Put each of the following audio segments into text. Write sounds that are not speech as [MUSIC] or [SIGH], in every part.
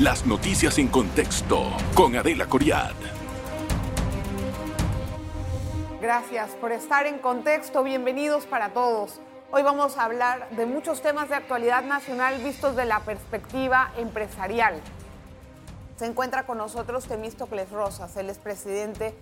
Las noticias en contexto con Adela Coriad. Gracias por estar en contexto. Bienvenidos para todos. Hoy vamos a hablar de muchos temas de actualidad nacional vistos de la perspectiva empresarial. Se encuentra con nosotros Temístocles Rosas, él es presidente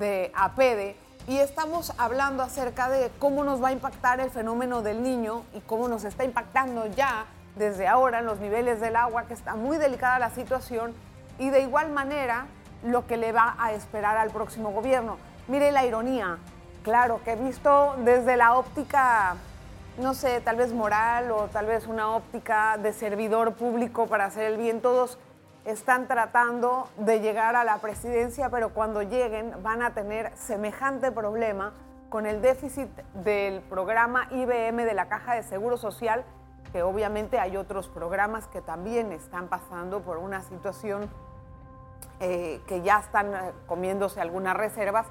de APEDE y estamos hablando acerca de cómo nos va a impactar el fenómeno del niño y cómo nos está impactando ya desde ahora en los niveles del agua, que está muy delicada la situación, y de igual manera lo que le va a esperar al próximo gobierno. Mire la ironía, claro, que he visto desde la óptica, no sé, tal vez moral o tal vez una óptica de servidor público para hacer el bien, todos están tratando de llegar a la presidencia, pero cuando lleguen van a tener semejante problema con el déficit del programa IBM de la Caja de Seguro Social, que obviamente hay otros programas que también están pasando por una situación eh, que ya están eh, comiéndose algunas reservas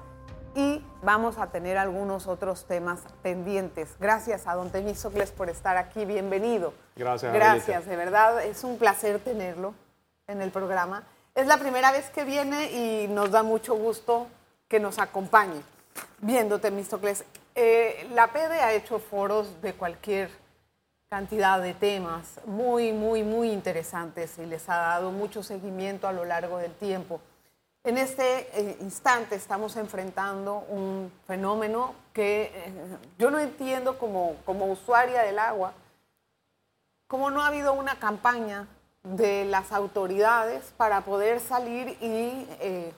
y vamos a tener algunos otros temas pendientes. Gracias a don Temísocles por estar aquí, bienvenido. Gracias. Gracias, de verdad es un placer tenerlo en el programa. Es la primera vez que viene y nos da mucho gusto que nos acompañe. Viendo Temístocles, eh, la PD ha hecho foros de cualquier cantidad de temas muy, muy, muy interesantes y les ha dado mucho seguimiento a lo largo del tiempo. En este eh, instante estamos enfrentando un fenómeno que eh, yo no entiendo como, como usuaria del agua, como no ha habido una campaña de las autoridades para poder salir y eh,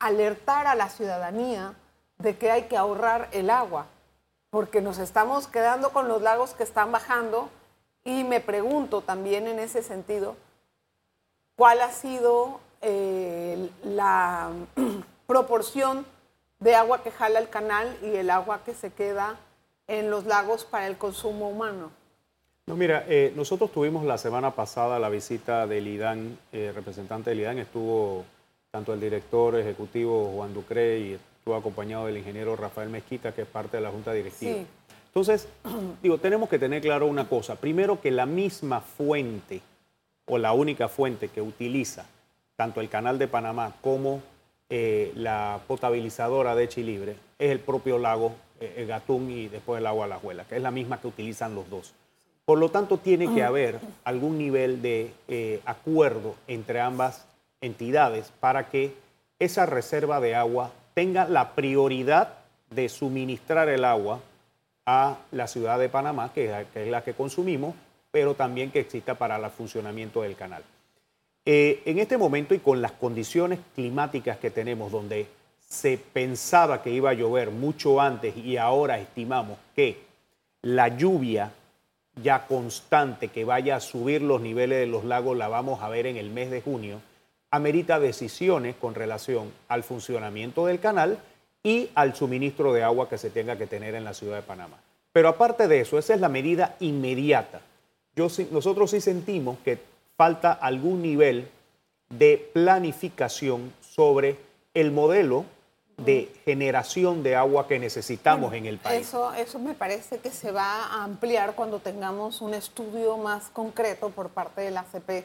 alertar a la ciudadanía de que hay que ahorrar el agua, porque nos estamos quedando con los lagos que están bajando y me pregunto también en ese sentido, ¿cuál ha sido eh, la [CLEARS THROAT] proporción de agua que jala el canal y el agua que se queda en los lagos para el consumo humano? No, mira, eh, nosotros tuvimos la semana pasada la visita del IDAN, eh, representante del IDAN, estuvo tanto el director ejecutivo Juan Ducre y estuvo acompañado del ingeniero Rafael Mezquita, que es parte de la Junta Directiva. Entonces, [CLEARS THROAT] digo, tenemos que tener claro una cosa. Primero que la misma fuente o la única fuente que utiliza tanto el canal de Panamá como eh, la potabilizadora de Chilibre es el propio lago el Gatún y después el agua Alajuela, que es la misma que utilizan los dos. Por lo tanto, tiene que haber algún nivel de eh, acuerdo entre ambas entidades para que esa reserva de agua tenga la prioridad de suministrar el agua a la ciudad de Panamá, que es, la que consumimos, pero también que exista para el funcionamiento del canal. Eh, en este momento y con las condiciones climáticas que tenemos, donde se pensaba que iba a llover mucho antes y ahora estimamos que la lluvia ya constante que vaya a subir los niveles de los lagos la vamos a ver en el mes de junio, amerita decisiones con relación al funcionamiento del canal y al suministro de agua que se tenga que tener en la ciudad de Panamá. Pero aparte de eso, esa es la medida inmediata. Yo, nosotros sí sentimos que falta algún nivel de planificación sobre el modelo de generación de agua que necesitamos en el país. Eso, eso me parece que se va a ampliar cuando tengamos un estudio más concreto por parte de la ACP,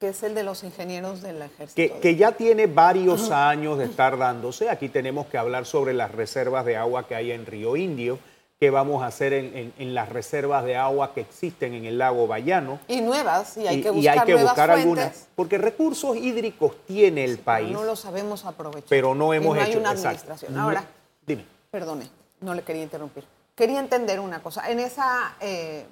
que es el de los ingenieros del ejército. Que, que ya tiene varios años de estar dándose. Aquí tenemos que hablar sobre las reservas de agua que hay en Río Indio qué vamos a hacer en, las reservas de agua que existen en el lago Bayano. Y nuevas, y hay que buscar, y hay que buscar algunas. Porque recursos hídricos tiene el país. no lo sabemos aprovechar. Pero no hemos y no Hay una administración. Ahora, dime. Perdone, no le quería interrumpir. Quería entender una cosa. En esa eh,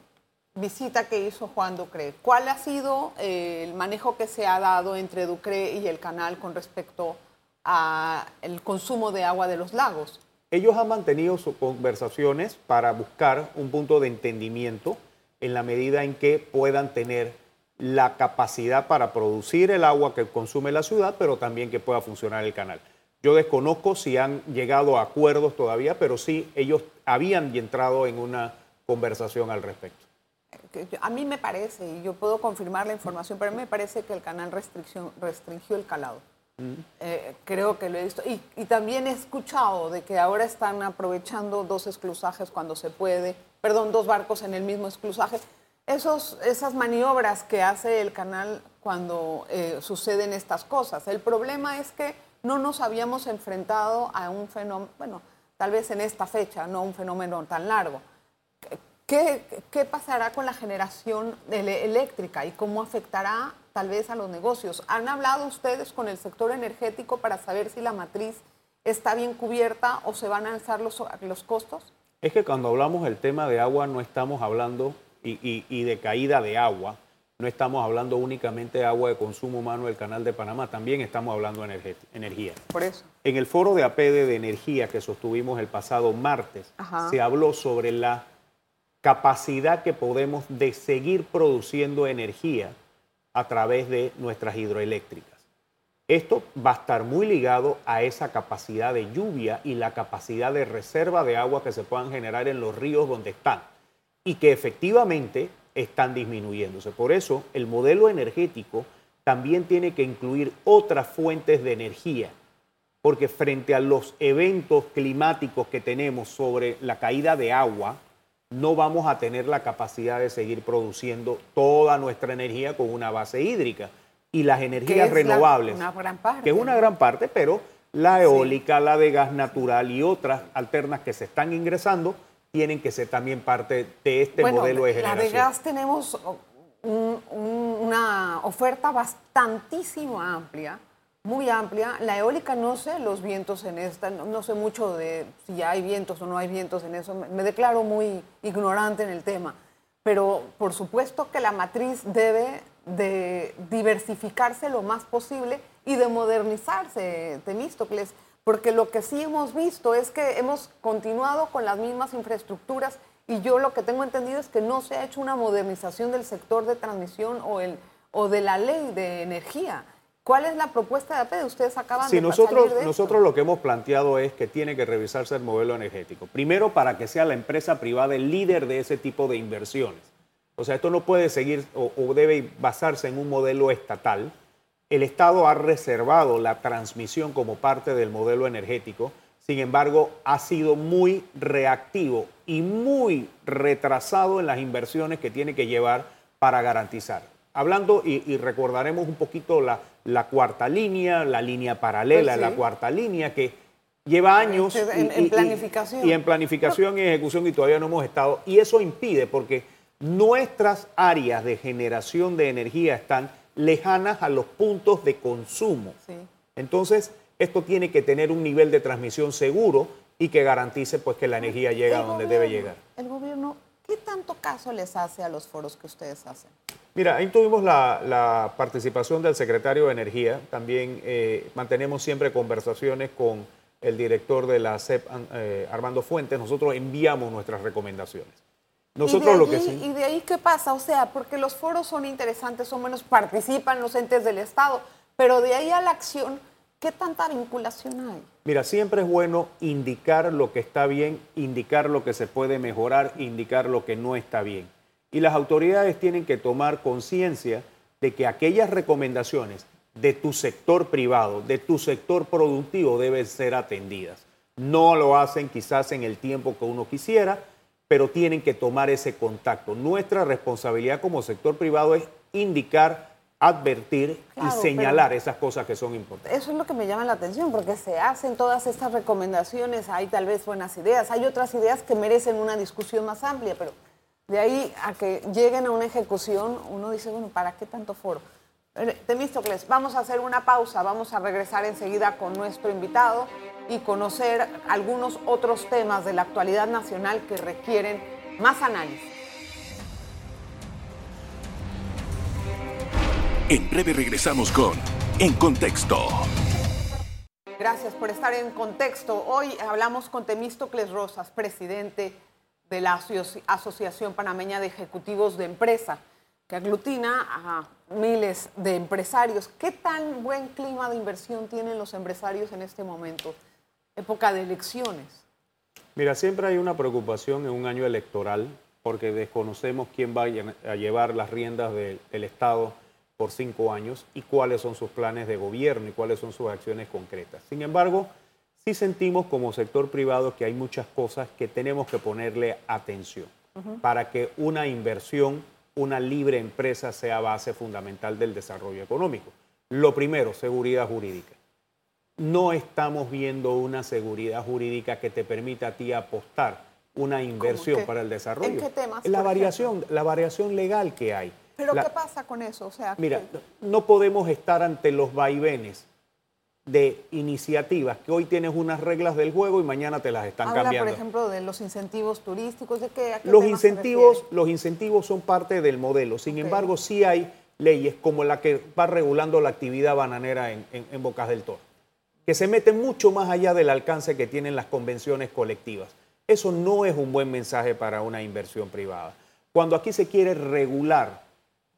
visita que hizo Juan Ducre, ¿cuál ha sido eh, el manejo que se ha dado entre Ducre y el canal con respecto al consumo de agua de los lagos? Ellos han mantenido sus conversaciones para buscar un punto de entendimiento en la medida en que puedan tener la capacidad para producir el agua que consume la ciudad, pero también que pueda funcionar el canal. Yo desconozco si han llegado a acuerdos todavía, pero sí ellos habían entrado en una conversación al respecto. A mí me parece, y yo puedo confirmar la información, pero a mí me parece que el canal restringió el calado. Eh, creo que lo he visto. Y, también he escuchado de que ahora están aprovechando dos esclusajes cuando se puede, perdón, dos barcos en el mismo esclusaje. Esos, esas maniobras que hace el canal cuando eh, suceden estas cosas. El problema es que no nos habíamos enfrentado a un fenómeno, bueno, tal vez en esta fecha, no un fenómeno tan largo. ¿Qué, qué pasará con la generación eléctrica y cómo afectará tal vez a los negocios? ¿Han hablado ustedes con el sector energético para saber si la matriz está bien cubierta o se van a alzar los, los costos? Es que cuando hablamos del tema de agua no estamos hablando y, y de caída de agua, no estamos hablando únicamente de agua de consumo humano del Canal de Panamá, también estamos hablando de energía. Por eso. En el foro de APD de energía que sostuvimos el pasado martes, se habló sobre la capacidad que podemos de seguir produciendo energía a través de nuestras hidroeléctricas. Esto va a estar muy ligado a esa capacidad de lluvia y la capacidad de reserva de agua que se puedan generar en los ríos donde están. Y que efectivamente están disminuyéndose. Por eso el modelo energético también tiene que incluir otras fuentes de energía, porque frente a los eventos climáticos que tenemos sobre la caída de agua, no vamos a tener la capacidad de seguir produciendo toda nuestra energía con una base hídrica. Y las energías renovables, una gran parte. que es una gran parte, pero la eólica, la de gas natural y otras alternas que se están ingresando, tienen que ser también parte de este modelo de generación. La de gas tenemos una oferta bastantísimo amplia, muy amplia. La eólica no sé los vientos en esta, no, sé mucho de si ya hay vientos o no hay vientos en eso, me, declaro muy ignorante en el tema. Pero por supuesto que la matriz debe de diversificarse lo más posible y de modernizarse, Temístocles porque lo que sí hemos visto es que hemos continuado con las mismas infraestructuras y yo lo que tengo entendido es que no se ha hecho una modernización del sector de transmisión o, el, o de la ley de energía. ¿Cuál es la propuesta de APED? Ustedes acaban de nosotros, salir de nosotros lo que hemos planteado es que tiene que revisarse el modelo energético. Primero, para que sea la empresa privada el líder de ese tipo de inversiones. O sea, esto no puede seguir o, o debe basarse en un modelo estatal el Estado ha reservado la transmisión como parte del modelo energético, sin embargo, ha sido muy reactivo y muy retrasado en las inversiones que tiene que llevar para garantizar. Hablando, y, recordaremos un poquito la, la, cuarta línea, la línea paralela, pues la cuarta línea, que lleva años en, planificación. Y, en planificación y ejecución y todavía no hemos estado. Y eso impide porque nuestras áreas de generación de energía están lejanas a los puntos de consumo. Entonces, esto tiene que tener un nivel de transmisión seguro y que garantice pues, que la energía llega a donde debe llegar. El gobierno, ¿qué tanto caso les hace a los foros que ustedes hacen? Mira, ahí tuvimos la, participación del secretario de Energía. También eh, mantenemos siempre conversaciones con el director de la CEP, eh, Armando Fuentes. Nosotros enviamos nuestras recomendaciones. Nosotros ¿Y lo que sí. ¿Y de ahí qué pasa? O sea, porque los foros son interesantes, son menos, participan los entes del Estado, pero de ahí a la acción, ¿qué tanta vinculación hay? Mira, siempre es bueno indicar lo que está bien, indicar lo que se puede mejorar, indicar lo que no está bien. Y las autoridades tienen que tomar conciencia de que aquellas recomendaciones de tu sector privado, de tu sector productivo, deben ser atendidas. No lo hacen quizás en el tiempo que uno quisiera, pero tienen que tomar ese contacto. Nuestra responsabilidad como sector privado es indicar, advertir y señalar esas cosas que son importantes. Eso es lo que me llama la atención, porque se hacen todas estas recomendaciones, hay tal vez buenas ideas, hay otras ideas que merecen una discusión más amplia, pero de ahí a que lleguen a una ejecución, uno dice, bueno, ¿para qué tanto foro? Temístocles, vamos a hacer una pausa, vamos a regresar enseguida con nuestro invitado y conocer algunos otros temas de la actualidad nacional que requieren más análisis. En breve regresamos con En Contexto. Gracias por estar en Contexto. Hoy hablamos con Temístocles Rosas, presidente de la Asociación Panameña de Ejecutivos de Empresa que aglutina a miles de empresarios. ¿Qué tan buen clima de inversión tienen los empresarios en este momento, época de elecciones? Mira, siempre hay una preocupación en un año electoral porque desconocemos quién va a llevar las riendas del Estado por cinco años y cuáles son sus planes de gobierno y cuáles son sus acciones concretas. Sin embargo, sí sentimos como sector privado que hay muchas cosas que tenemos que ponerle atención para que una inversión una libre empresa sea base fundamental del desarrollo económico. Lo primero, seguridad jurídica. No estamos viendo una seguridad jurídica que te permita a ti apostar una inversión para el desarrollo. ¿En qué temas? La variación, la variación legal que hay. ¿Pero qué pasa con eso? O sea, mira, no podemos estar ante los vaivenes de iniciativas que hoy tienes unas reglas del juego y mañana te las están Habla, cambiando. por ejemplo, de los incentivos turísticos, ¿de qué? los incentivos, los incentivos son parte del modelo. Sin embargo, sí hay leyes como la que va regulando la actividad bananera en, en Bocas del Toro, que se meten mucho más allá del alcance que tienen las convenciones colectivas. Eso no es un buen mensaje para una inversión privada. Cuando aquí se quiere regular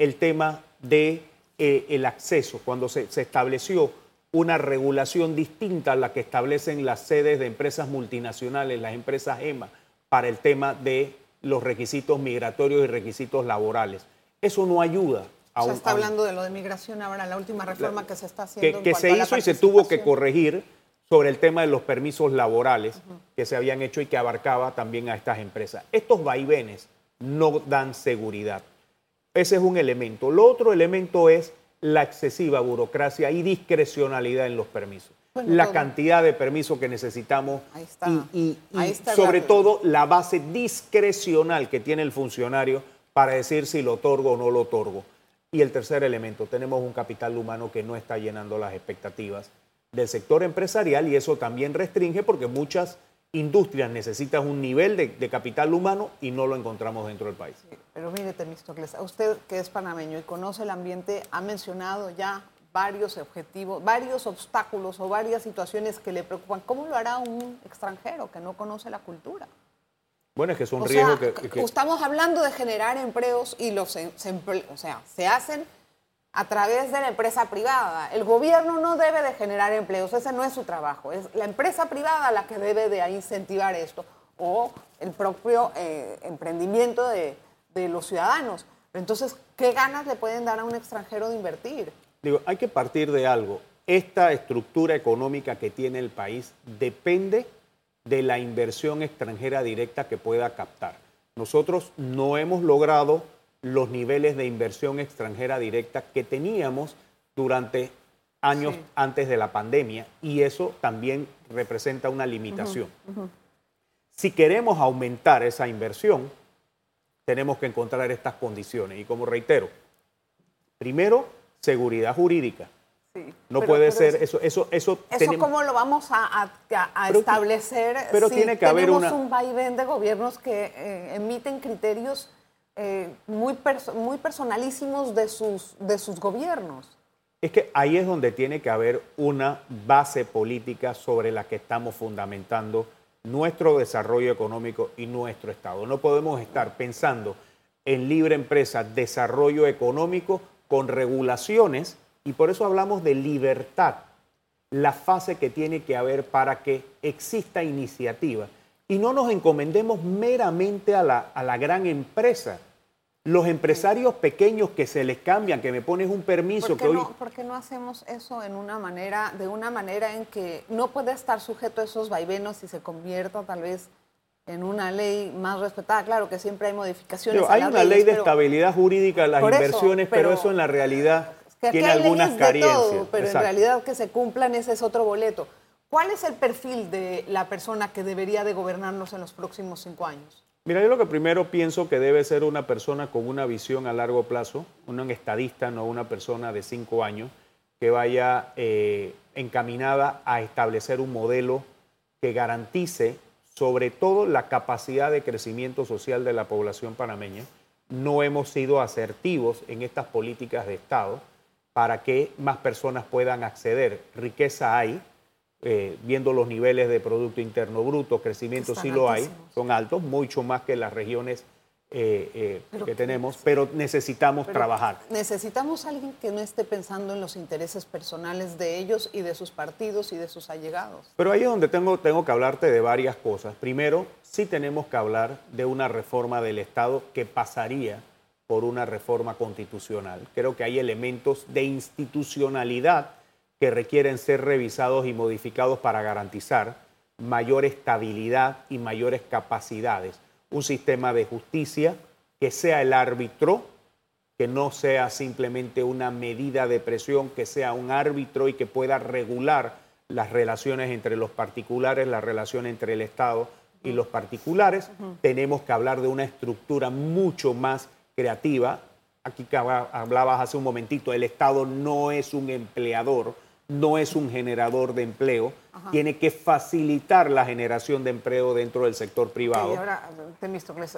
el tema de eh, acceso, cuando se, estableció una regulación distinta a la que establecen las sedes de empresas multinacionales, las empresas EMA, para el tema de los requisitos migratorios y requisitos laborales. Eso no ayuda. A se está hablando de lo de migración ahora, la última reforma que se está haciendo. Que, se hizo y se tuvo que corregir sobre el tema de los permisos laborales que se habían hecho y que abarcaba también a estas empresas. Estos vaivenes no dan seguridad. Ese es un elemento. Lo otro elemento es la excesiva burocracia y discrecionalidad en los permisos. la cantidad de permisos que necesitamos y, sobre todo la base discrecional que tiene el funcionario para decir si lo otorgo o no lo otorgo. Y el tercer elemento, tenemos un capital humano que no está llenando las expectativas del sector empresarial y eso también restringe porque muchas industrias necesitan un nivel de, capital humano y no lo encontramos dentro del país. pero mire, Temistocles, usted que es panameño y conoce el ambiente, ha mencionado ya varios objetivos, varios obstáculos o varias situaciones que le preocupan. ¿Cómo lo hará un extranjero que no conoce la cultura? Bueno, es que es un riesgo que, Estamos hablando de generar empleos y los o sea, se hacen a través de la empresa privada. El gobierno no debe de generar empleos, ese no es su trabajo. Es la empresa privada la que debe de incentivar esto o el propio eh, emprendimiento de, de, los ciudadanos. Entonces, ¿qué ganas le pueden dar a un extranjero de invertir? Digo, hay que partir de algo. Esta estructura económica que tiene el país depende de la inversión extranjera directa que pueda captar. Nosotros no hemos logrado los niveles de inversión extranjera directa que teníamos durante años antes de la pandemia y eso también representa una limitación. Si queremos aumentar esa inversión, tenemos que encontrar estas condiciones y como reitero, primero, seguridad jurídica. no puede ser eso eso eso eso cómo lo vamos a, establecer pero si tiene que haber una... un vaivén de gobiernos que eh, emiten criterios eh, muy, muy personalísimos de sus, de sus gobiernos. Es que ahí es donde tiene que haber una base política sobre la que estamos fundamentando nuestro desarrollo económico y nuestro Estado. No podemos estar pensando en libre empresa, desarrollo económico con regulaciones y por eso hablamos de libertad, la fase que tiene que haber para que exista iniciativa y no nos encomendemos meramente a la, a la gran empresa los empresarios pequeños que se les cambian, que me pones un permiso ¿Por qué que no, ¿Por qué no hacemos eso en una manera, de una manera en que no puede estar sujeto a esos vaivenos y se convierta tal vez en una ley más respetada? Claro que siempre hay modificaciones. hay una ley de estabilidad jurídica de las inversiones, pero, eso en la realidad tiene algunas carencias. pero en realidad que se cumplan ese es otro boleto. ¿Cuál es el perfil de la persona que debería de gobernarnos en los próximos cinco años? Mira, yo lo que primero pienso que debe ser una persona con una visión a largo plazo, un estadista, no una persona de cinco años, que vaya eh, encaminada a establecer un modelo que garantice sobre todo la capacidad de crecimiento social de la población panameña. No hemos sido asertivos en estas políticas de Estado para que más personas puedan acceder. Riqueza hay, eh, viendo los niveles de Producto Interno Bruto, crecimiento sí lo hay, son altos, mucho más que las regiones eh, eh, que tenemos, pero necesitamos trabajar. Necesitamos alguien que no esté pensando en los intereses personales de ellos y de sus partidos y de sus allegados. Pero ahí es donde tengo, tengo que hablarte de varias cosas. Primero, sí tenemos que hablar de una reforma del Estado que pasaría por una reforma constitucional. Creo que hay elementos de institucionalidad que requieren ser revisados y modificados para garantizar mayor estabilidad y mayores capacidades. Un sistema de justicia que sea el árbitro que no sea simplemente una medida de presión, que sea un árbitro y que pueda regular las relaciones entre los particulares, la relación entre el Estado y los particulares. Tenemos que hablar de una estructura mucho más creativa. Aquí hablabas hace un momentito, el Estado no es un empleador, no es un generador de empleo, tiene que facilitar la generación de empleo dentro del sector privado. Y ahora,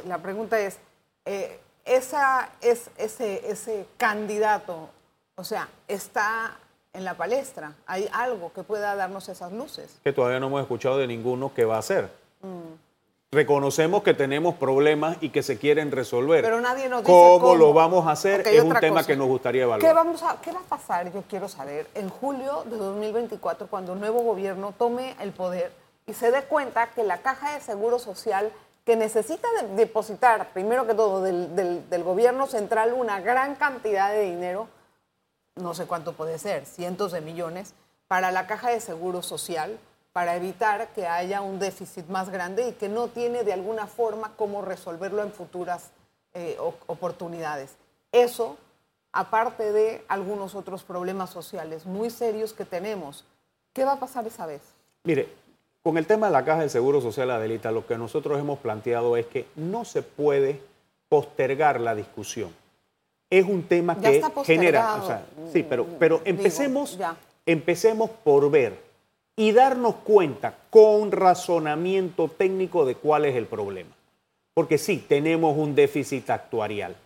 la pregunta es, eh, esa, es, ese, ese candidato, o sea, está en la palestra, hay algo que pueda darnos esas luces. Que todavía no hemos escuchado de ninguno que va a hacer. Mm. Reconocemos que tenemos problemas y que se quieren resolver. Pero nadie nos dice cómo. lo vamos a hacer es un tema que nos gustaría evaluar. ¿Qué, vamos a, ¿Qué va a pasar? Yo quiero saber en julio de 2024, cuando el nuevo gobierno tome el poder y se dé cuenta que la caja de seguro social que necesita depositar, primero que todo, del, gobierno central una gran cantidad de dinero, no sé cuánto puede ser, cientos de millones, para la caja de seguro social, para evitar que haya un déficit más grande y que no tiene de alguna forma cómo resolverlo en futuras eh, oportunidades. Eso, aparte de algunos otros problemas sociales muy serios que tenemos, ¿qué va a pasar esa vez? Mire, con el tema de la caja de seguro social, Adelita, lo que nosotros hemos planteado es que no se puede postergar la discusión. Es un tema que genera. sí, pero, pero empecemos, empecemos por ver y darnos cuenta con razonamiento técnico de cuál es el problema. Porque sí, tenemos un déficit actuarial.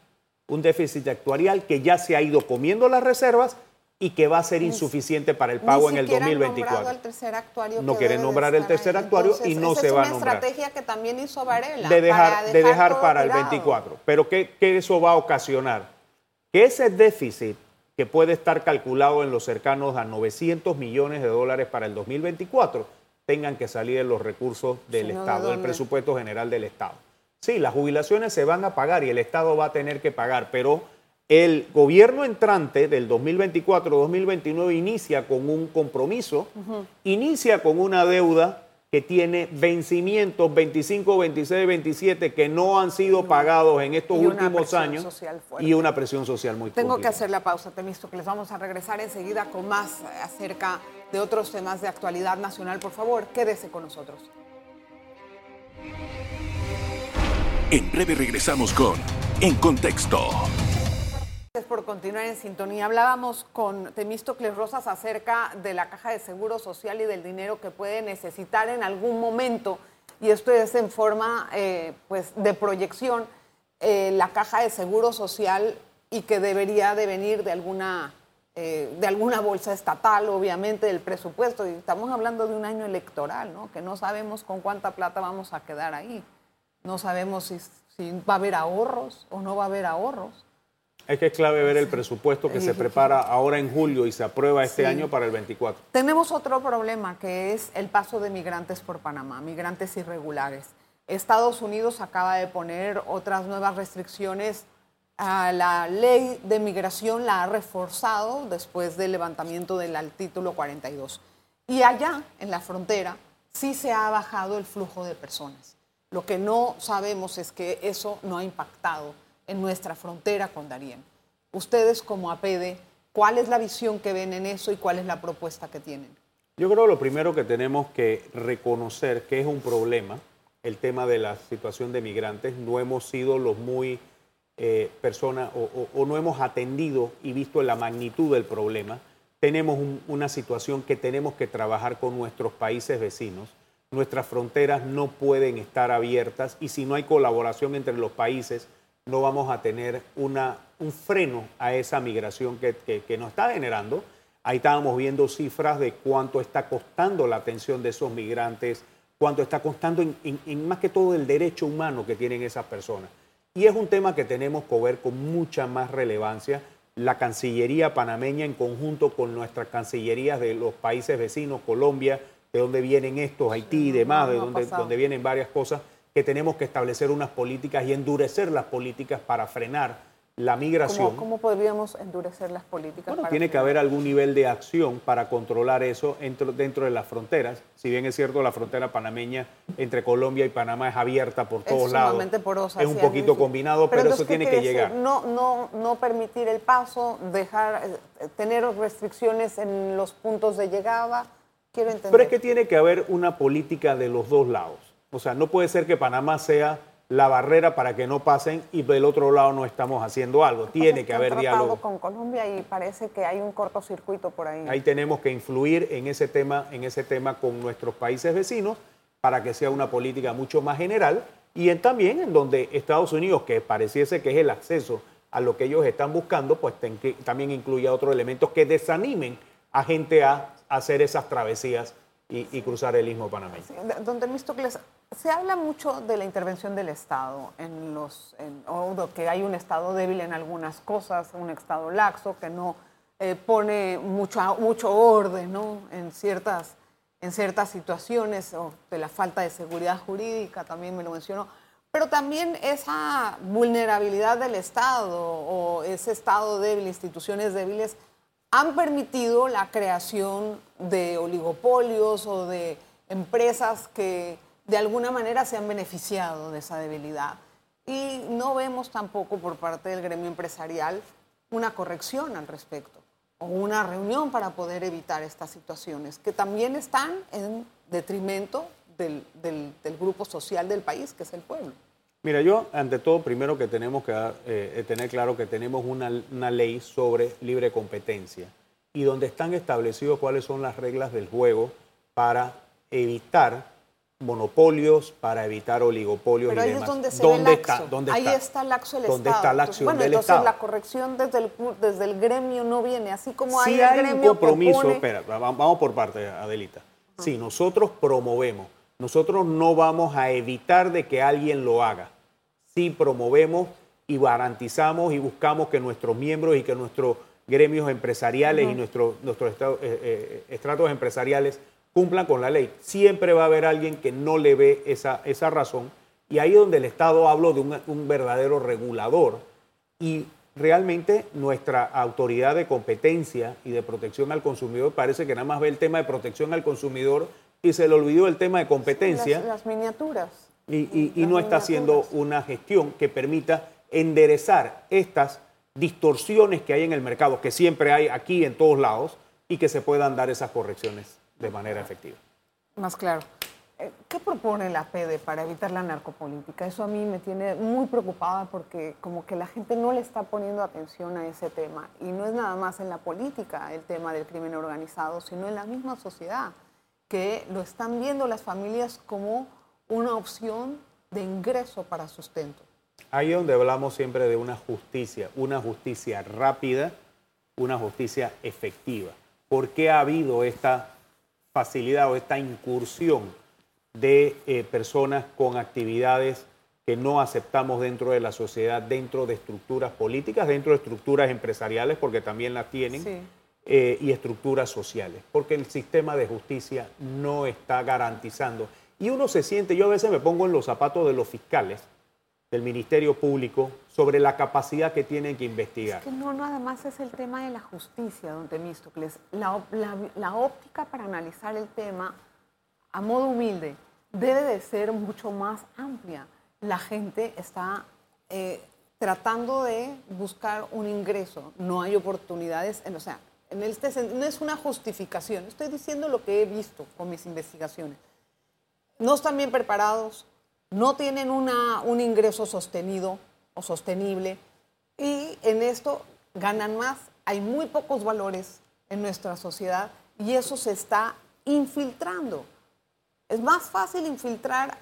Un déficit actuarial que ya se ha ido comiendo las reservas y que va a ser insuficiente para el pago en el 2024. El tercer actuario no quiere nombrar el tercer actuario y no se va a nombrar. Es una estrategia que también hizo Varela. De dejar, para, de dejar para el 24. Pero ¿qué, ¿qué, eso va a ocasionar? Que ese déficit que puede estar calculado en los cercanos a 900 millones de dólares para el 2024 tengan que salir de los recursos del Estado, del presupuesto general del Estado. Sí, las jubilaciones se van a pagar y el Estado va a tener que pagar, pero el gobierno entrante del 2024-2029 inicia con un compromiso, inicia con una deuda que tiene vencimientos 25, 26, 27 que no han sido pagados en estos últimos años y una presión social muy fuerte. Tengo que hacer la pausa, Temisto, que les vamos a regresar enseguida con más acerca de otros temas de actualidad nacional. Por favor, quédese con nosotros. En breve regresamos con En Contexto por continuar en sintonía. Hablábamos con Temístocles Rosas acerca de la caja de seguro social y del dinero que puede necesitar en algún momento, y esto es en forma eh, pues, de proyección, eh, la caja de seguro social y que debería de venir de alguna, eh, de alguna bolsa estatal, obviamente, del presupuesto. Y estamos hablando de un año electoral, ¿no? que no sabemos con cuánta plata vamos a quedar ahí. No sabemos si, si va a haber ahorros o no va a haber ahorros. Es que es clave ver el presupuesto que se prepara ahora en julio y se aprueba este año para el 24. Tenemos otro problema que es el paso de migrantes por Panamá, migrantes irregulares. Estados Unidos acaba de poner otras nuevas restricciones a la ley de migración, la ha reforzado después del levantamiento del título 42. Y allá, en la frontera, sí se ha bajado el flujo de personas. Lo que no sabemos es que eso no ha impactado en nuestra frontera con Darien. Ustedes como APD, ¿cuál es la visión que ven en eso y cuál es la propuesta que tienen? Yo creo lo primero que tenemos que reconocer que es un problema, el tema de la situación de migrantes, no hemos sido los muy eh, personas o, no hemos atendido y visto la magnitud del problema. Tenemos una situación que tenemos que trabajar con nuestros países vecinos. Nuestras fronteras no pueden estar abiertas y si no hay colaboración entre los países, no vamos a tener una, un freno a esa migración que, que, nos está generando. Ahí estábamos viendo cifras de cuánto está costando la atención de esos migrantes, cuánto está costando en, más que todo el derecho humano que tienen esas personas. Y es un tema que tenemos que ver con mucha más relevancia. La Cancillería panameña en conjunto con nuestras cancillerías de los países vecinos, Colombia, de donde vienen estos, Haití y demás, de donde, donde vienen varias cosas, que tenemos que establecer unas políticas y endurecer las políticas para frenar la migración. ¿Cómo, ¿Cómo, podríamos endurecer las políticas? Bueno, tiene que haber algún nivel de acción para controlar eso dentro, dentro de las fronteras. Si bien es cierto, la frontera panameña entre Colombia y Panamá es abierta por todos lados. Porosa, es un poquito combinado, pero, eso tiene que llegar. No, no, no permitir el paso, dejar, eh, tener restricciones en los puntos de llegada. Quiero entender. Pero es que tiene que haber una política de los dos lados. O sea, no puede ser que Panamá sea la barrera para que no pasen y del otro lado no estamos haciendo algo. Tiene que, haber diálogo. con Colombia y parece que hay un cortocircuito por ahí. Ahí tenemos que influir en ese tema, en ese tema con nuestros países vecinos para que sea una política mucho más general y también en donde Estados Unidos, que pareciese que es el acceso a lo que ellos están buscando, pues también incluya otros elementos que desanimen a gente a hacer esas travesías y, cruzar el istmo panameño. Don Temístocles, se habla mucho de la intervención del Estado, en los, o que hay un Estado débil en algunas cosas, un Estado laxo que no eh, pone mucho, mucho orden ¿no? en, ciertas, en ciertas situaciones, o de la falta de seguridad jurídica, también me lo mencionó. Pero también esa vulnerabilidad del Estado o ese Estado débil, instituciones débiles, han permitido la creación de oligopolios o de empresas que de alguna manera se han beneficiado de esa debilidad. Y no vemos tampoco por parte del gremio empresarial una corrección al respecto o una reunión para poder evitar estas situaciones, que también están en detrimento del, grupo social del país, que es el pueblo. Mira, yo ante todo, primero que tenemos que eh, tener claro que tenemos una, una ley sobre libre competencia y donde están establecidos cuáles son las reglas del juego para evitar monopolios para evitar oligopolios Pero ahí Es donde se ¿Dónde está, ¿Dónde ahí está, laxo el ¿Dónde Estado. está la acción bueno, entonces la corrección desde el, desde el gremio no viene, así como hay, el gremio un compromiso, espera, vamos por parte, Adelita. Si nosotros promovemos, nosotros no vamos a evitar de que alguien lo haga. Si promovemos y garantizamos y buscamos que nuestros miembros y que nuestros gremios empresariales y nuestros, nuestros eh, eh, estratos empresariales cumplan con la ley. Siempre va a haber alguien que no le ve esa, esa razón y ahí es donde el Estado habla de un, verdadero regulador y realmente nuestra autoridad de competencia y de protección al consumidor parece que nada más ve el tema de protección al consumidor y se le olvidó el tema de competencia. las, miniaturas. Y, no está haciendo una gestión que permita enderezar estas distorsiones que hay en el mercado, que siempre hay aquí en todos lados, y que se puedan dar esas correcciones de manera efectiva. Más claro. Eh, ¿Qué propone la PEDE para evitar la narcopolítica? Eso a mí me tiene muy preocupada porque como que la gente no le está poniendo atención a ese tema. Y no es nada más en la política el tema del crimen organizado, sino en la misma sociedad, que lo están viendo las familias como una opción de ingreso para sustento. Ahí es donde hablamos siempre de una justicia, una justicia rápida, una justicia efectiva. ¿Por qué ha habido esta facilidad o esta incursión de eh, personas con actividades que no aceptamos dentro de la sociedad, dentro de estructuras políticas, dentro de estructuras empresariales, porque también las tienen, eh, y estructuras sociales, porque el sistema de justicia no está garantizando. Y uno se siente, yo a veces me pongo en los zapatos de los fiscales, del Ministerio Público sobre la capacidad que tienen que investigar. Es que no, nada más es el tema de la justicia, don Temístocles. La, la, óptica para analizar el tema a modo humilde debe de ser mucho más amplia. La gente está eh, tratando de buscar un ingreso, no hay oportunidades, en, o sea, en este no es una justificación, estoy diciendo lo que he visto con mis investigaciones. No están bien preparados, no tienen un ingreso sostenido o sostenible y en esto ganan más. Hay muy pocos valores en nuestra sociedad y eso se está infiltrando. Es más fácil infiltrar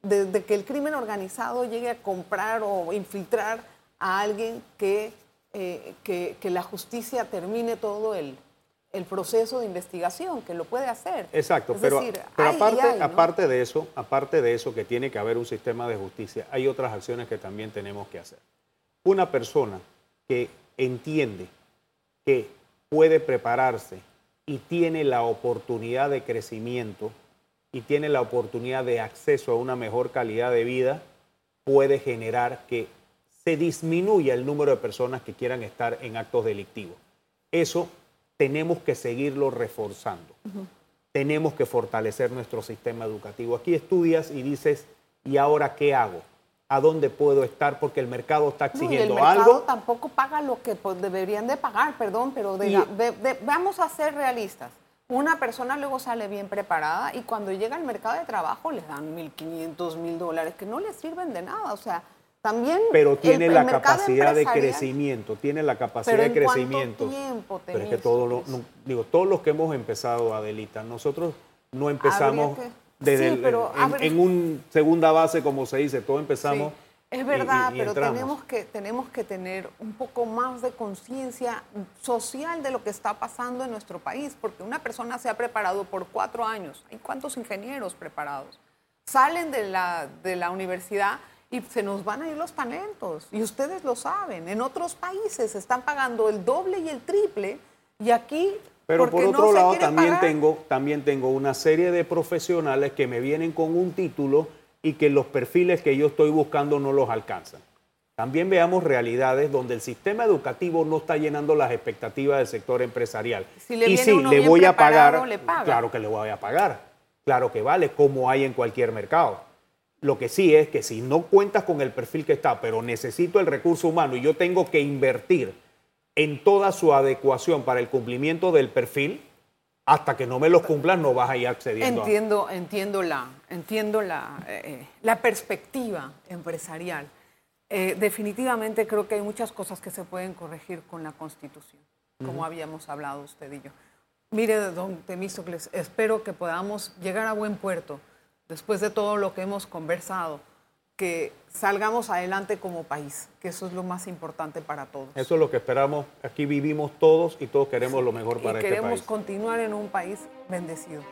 desde que el crimen organizado llegue a comprar o infiltrar a alguien que, eh, que, que la justicia termine todo el, el proceso de investigación, que lo puede hacer. Exacto, pero, pero aparte, aparte de eso, aparte de eso que tiene que haber un sistema de justicia, hay otras acciones que también tenemos que hacer. Una persona que entiende que puede prepararse y tiene la oportunidad de crecimiento y tiene la oportunidad de acceso a una mejor calidad de vida, puede generar que se disminuya el número de personas que quieran estar en actos delictivos. Eso tenemos que seguirlo reforzando. Tenemos que fortalecer nuestro sistema educativo. Aquí estudias y dices, ¿y ahora qué hago? ¿A dónde puedo estar? Porque el mercado está exigiendo no, el mercado algo. tampoco paga lo que pues, deberían de pagar, perdón, pero vamos a ser realistas. Una persona luego sale bien preparada y cuando llega al mercado de trabajo le dan 1.500, 1.000 dólares que no le sirven de nada. O sea, también. Pero tiene la capacidad de crecimiento, tiene la capacidad de crecimiento. Tiempo pero es que todos digo, todos los que hemos empezado, Adelita, nosotros no empezamos desde en, un segunda base, como se dice, todos empezamos. Es verdad, pero tenemos que, tenemos que tener un poco más de conciencia social de lo que está pasando en nuestro país, porque una persona se ha preparado por cuatro años. ¿Hay cuántos ingenieros preparados? Salen de la, de la universidad y se nos van a ir los talentos. Y ustedes lo saben. En otros países están pagando el doble y el triple y aquí... Pero por otro lado también tengo, también tengo una serie de profesionales que me vienen con un título y que los perfiles que yo estoy buscando no los alcanzan. También veamos realidades donde el sistema educativo no está llenando las expectativas del sector empresarial. y sí, le voy a pagar, claro que le voy a pagar, claro que vale, como hay en cualquier mercado. Lo que sí es que si no cuentas con el perfil que está, pero necesito el recurso humano y yo tengo que invertir en toda su adecuación para el cumplimiento del perfil, hasta que no me los cumplan no vas a ir accediendo. Entiendo, entiendo la, entiendo la, eh, la perspectiva empresarial. Eh, definitivamente creo que hay muchas cosas que se pueden corregir con la Constitución, como habíamos hablado usted y yo. Mire, don Temístocles, espero que podamos llegar a buen puerto después de todo lo que hemos conversado que salgamos adelante como país, que eso es lo más importante para todos. Eso es lo que esperamos. Aquí vivimos todos y todos queremos lo mejor para este país. Queremos continuar en un país bendecido.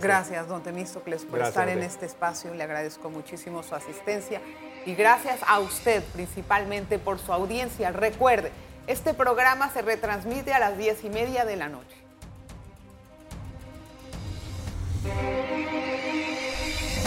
gracias, don Temístocles, por estar en este espacio. Le agradezco muchísimo su asistencia y gracias a usted principalmente por su audiencia. Recuerde, este programa se retransmite a las diez y media de la noche.